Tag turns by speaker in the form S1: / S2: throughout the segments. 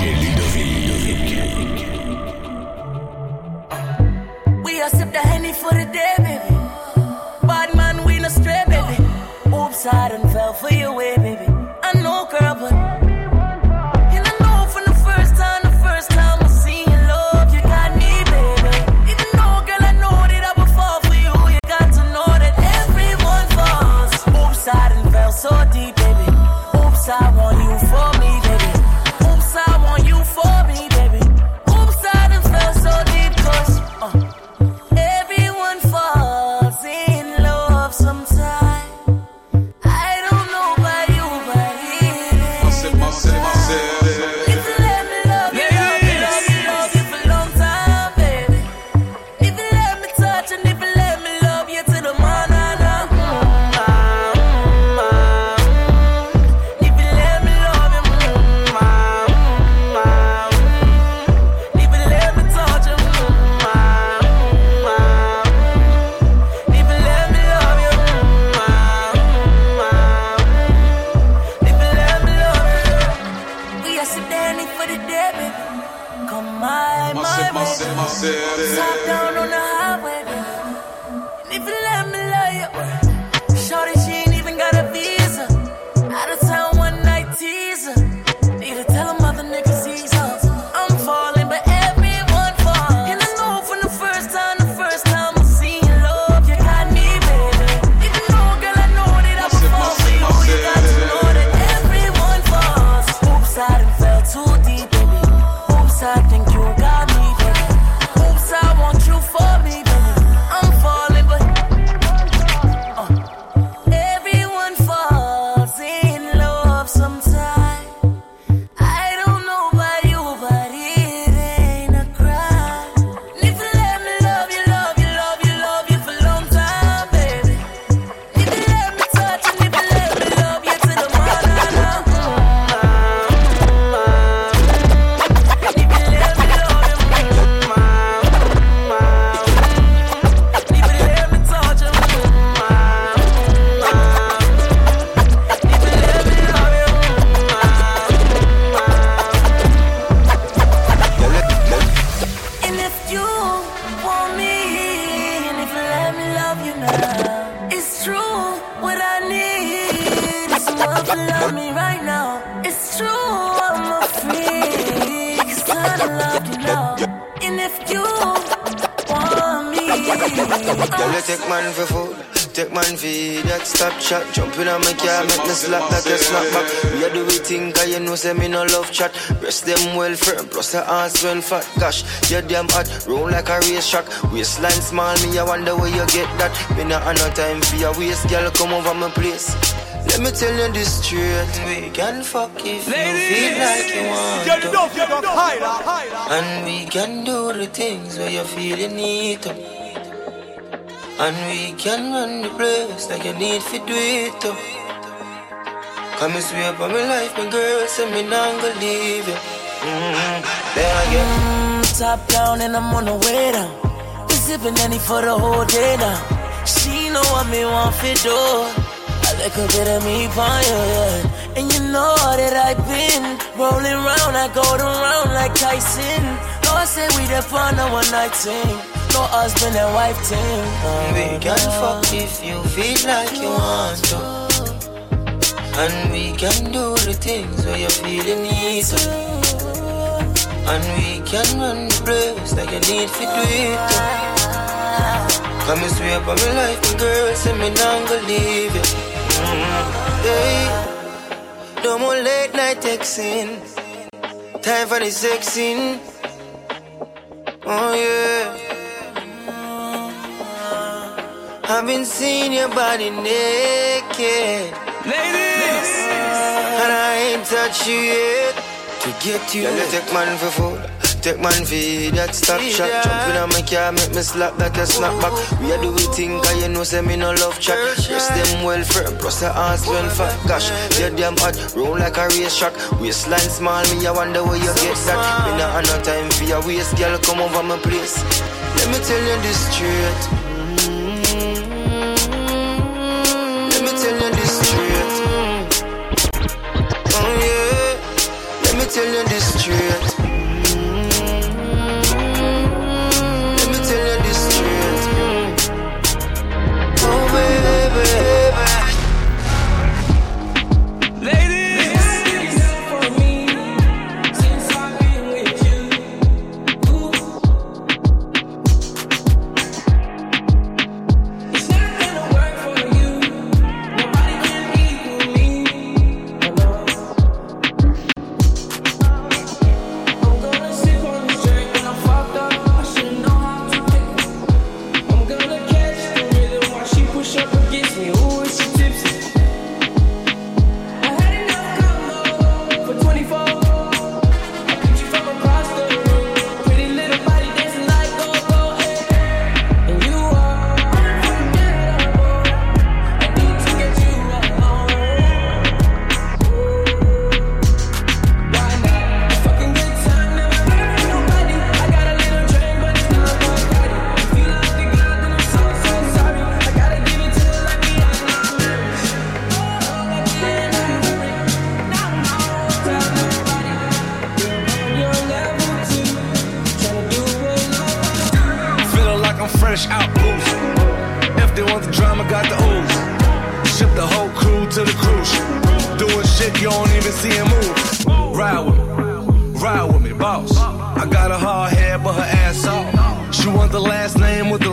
S1: We sip the henny for the day, baby. Bad man, we no stray, baby. Oops, I done fell for your way, eh, baby. And if you want me, Girl, you take
S2: man for food, take man for that stop chat. Jump in on my car, make me slap like a snap back. We a do we think, cause you know say me no love chat. Breast them well firm, plus the ass well fat. Gosh, you damn hot, roll like a race track. Waistline small, me I wonder where you get that. Me not have no time for your waist, girl, come over my place. Let me tell you this straight, we can
S3: fuck if you feel like you want to. And
S2: we
S3: can do the things where you feel you need to. And we can run the place like you need to do it too. Come and swear up on my life, my girl, say me not gonna leave you. Mm-hmm. There I get.
S1: Mm, top down and I'm on the way down. We sipping henny for the whole day now. She know what me want for do. A little bit of me for you, yeah. And you know that I've been rolling round, I go around like Tyson. No, I say we the fun a one night thing. No husband and wife thing.
S3: Uh, We can fuck if you feel like you want to. And we can do the things where you feel you need to. And we can run the place like you need to do it.
S2: Come and
S3: swear up on my life, my girl, say me not gonna leave you. Hey.
S2: No more
S3: late
S2: night texting. Time for the sexing. Oh
S3: yeah.
S2: I've been
S3: seeing
S2: your body
S3: naked.
S4: Ladies!
S2: And I ain't touched you
S3: yet. To get you. Girl, you
S2: take man for food. Take man for that stop shot. Jump in on my car, make me slap that a snap back. We are do we think, cause you know, say me no love chat. Rest them well firm, plus the ass well fat. Gosh, you damn hot, roll like a race track. Waistline small, me, I wonder where you get that. Me not have no time for your waist, girl, come over my place. Let me tell you this straight.
S3: Mm-hmm.
S2: Let me tell you this
S5: Ride with me, boss. I got a hard head, but her ass off. She want the last name with the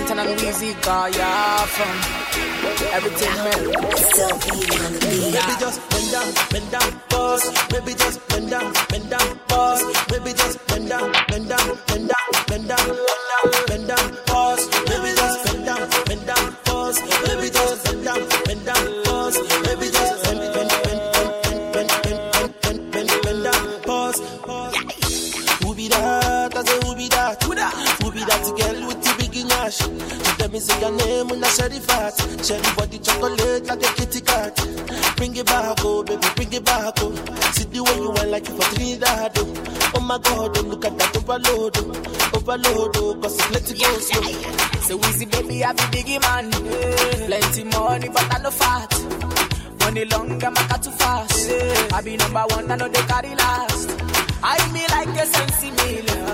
S4: Compton and Weezy got ya from everything man.
S6: Maybe just bend down, bend down, boss. Maybe just bend down, bend down, boss. Maybe just bend down, bend down, bend down, bend down, bend down, boss. Maybe just bend down, bend down, boss. Maybe just bend down, bend down, boss. Maybe just bend, bend, bend, bend, bend, bend, bend, bend, bend, bend down, boss. Who be that? I say who be that? Who be that girl with the cash. So let me say your name when I share the fat. Share body chocolate like a kitty cat. Bring it back, oh baby, bring it back, oh. See the way you want like you for Trinidad, oh. Oh my God, oh, look at that overload, oh. Overload, oh, cause it's plenty go slow. Oh.
S4: So easy, baby, I be biggie man. Yeah. Plenty money, but I no fat. Money long, I'm a too fast. Yeah. I be number one, I know they carry last. I me like a sensi million.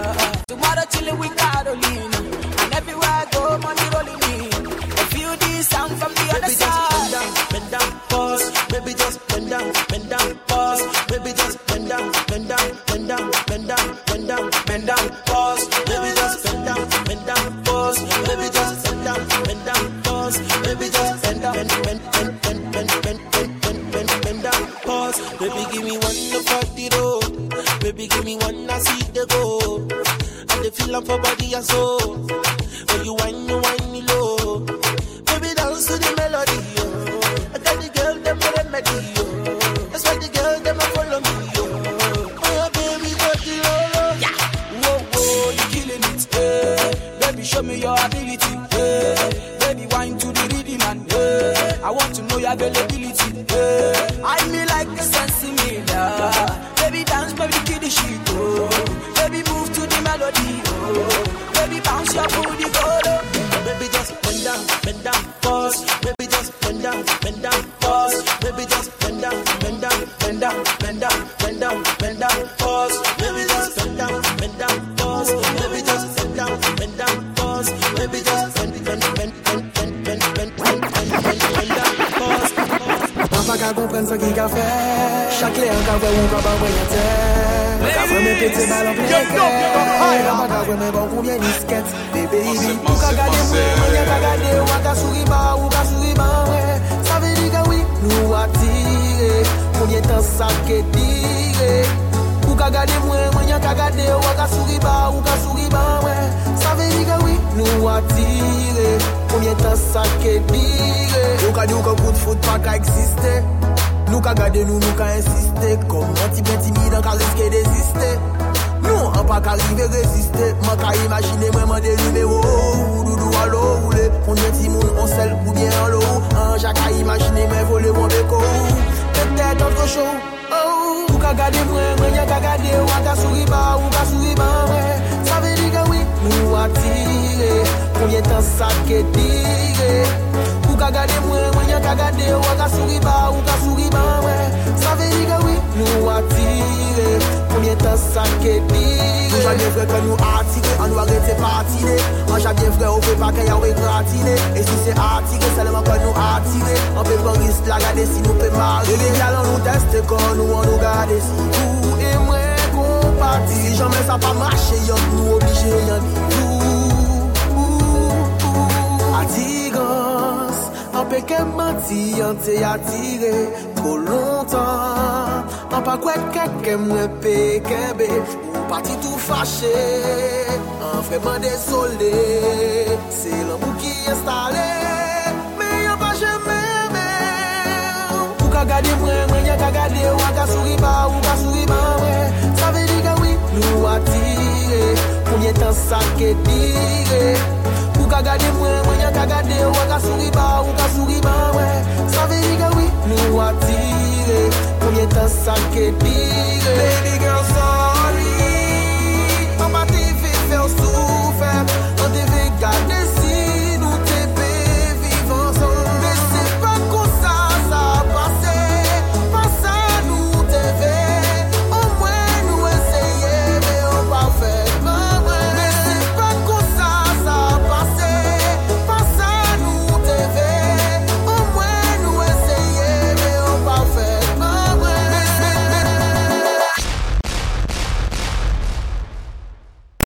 S4: Tomorrow chillin' with Carolina. Everywhere I go, money rolling in. I feel this sound from the other side. Just Bend
S6: down, bend down, pause. Baby, just bend down, bend down, pause. Baby, just bend down, bend down, bend down, bend down, bend down, bend down, pause. Baby, just bend down, bend down, pause. Baby, just bend down, bend down, pause. Baby, just bend down, bend down.
S4: availability. Yeah. I me like the sense in me now. Baby dance, baby kill the shit, oh. Baby move to the melody, oh. Baby bounce your booty, go. Oh.
S6: Baby just bend down, bend down, pause. Baby just bend down, bend down, pause. Baby just bend down, bend down, bend down, bend down.
S7: ka fè Chak lè an ka vè ou ka ban mwen yate An ka vè mè pète balan plè kè An ka vè mè ban kou mè nisket Bebe ibi ou ka gade mwen Mwen yata gade ou a ka souri ba ou ka souri ba Sa vè di gawi nou atire Mwen yata sa ke dire Ou ka gade mwen mwen yata gade ou a ka souri ba ou ka souri ba Sa vè di gawi nou atire Mwen yata sa ke dire Ou ka di ou ka kout fout pa ka eksiste Nou ka gade nou, nou ka insistè Kom an ti ben timide, an ka riske desiste Nou an pa ka rive reziste Man ka imagine mwen man de numero Ou oh, oh, doudou alo ou le On yon ti moun, on sel ou bien an lo An ja ka imagine mwen vole mwen beko. Petè d'antre chou oh, Ou ka gade mwen, mwen yon ka gade. Ou an ka souriba, ou ka souriba mwen. Sa ve di gen wik nou atire Konvye tan sa ke dire? Ou ka gade mwen gade ou a ka souri ba ou ka souri ba mwen. Sa ve di yi gawi nou atire Poumyen tan sa ke dire Nou jadye vre ke nou atire An nou arete patine An jadye vre ou ve pa ke yawe gratine E si se atire selman ke nou atire An pe pon risk la gade si nou pe mare E gen yalan nou teste kon nou an nou gade si Ou e mwen kompati Jamen sa pa mache yon nou oblige yon peke manti an te atire Tro lontan. An pa kwe keke mwen peke be Ou pati tou fache. An vreman desole Se lan pou ki instale. Me yon pa jeme me. Ou ka gade mwen mwen yon ka gade Ou a ka suri ba ou ka suri ba mwen. Sa ve di gawi nou atire. Pounye tan sa ke dire. Ou ka gade mwen, mwen yon ka gade Ou ka souri ba, ou ka souri ba mwen Sa ve yi gawi, nou atire Koumye tan sa ke pire.